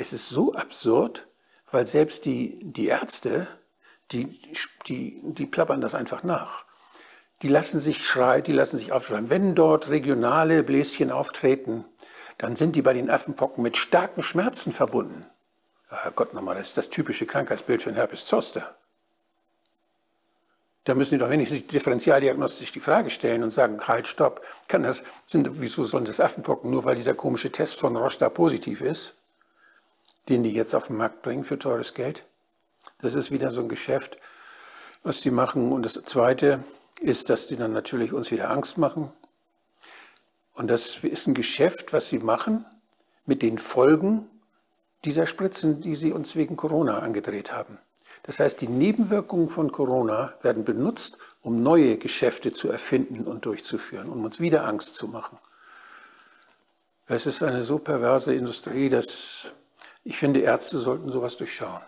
Es ist so absurd, weil selbst die, die Ärzte, die, die, die plappern das einfach nach. Die lassen sich schreien, die lassen sich aufschreiben. Wenn dort regionale Bläschen auftreten, dann sind die bei den Affenpocken mit starken Schmerzen verbunden. Herr Gott nochmal, das ist das typische Krankheitsbild für ein Herpes Zoster. Da müssen die doch wenigstens differentialdiagnostisch die Frage stellen und sagen, halt, stopp, kann das, sind, wieso sollen das Affenpocken, nur weil dieser komische Test von Roche da positiv ist, den die jetzt auf den Markt bringen für teures Geld? Das ist wieder so ein Geschäft, was die machen. Und das Zweite ist, dass die dann natürlich uns wieder Angst machen. Und das ist ein Geschäft, was sie machen mit den Folgen dieser Spritzen, die sie uns wegen Corona angedreht haben. Das heißt, die Nebenwirkungen von Corona werden benutzt, um neue Geschäfte zu erfinden und durchzuführen, um uns wieder Angst zu machen. Es ist eine so perverse Industrie, dass ich finde, Ärzte sollten sowas durchschauen.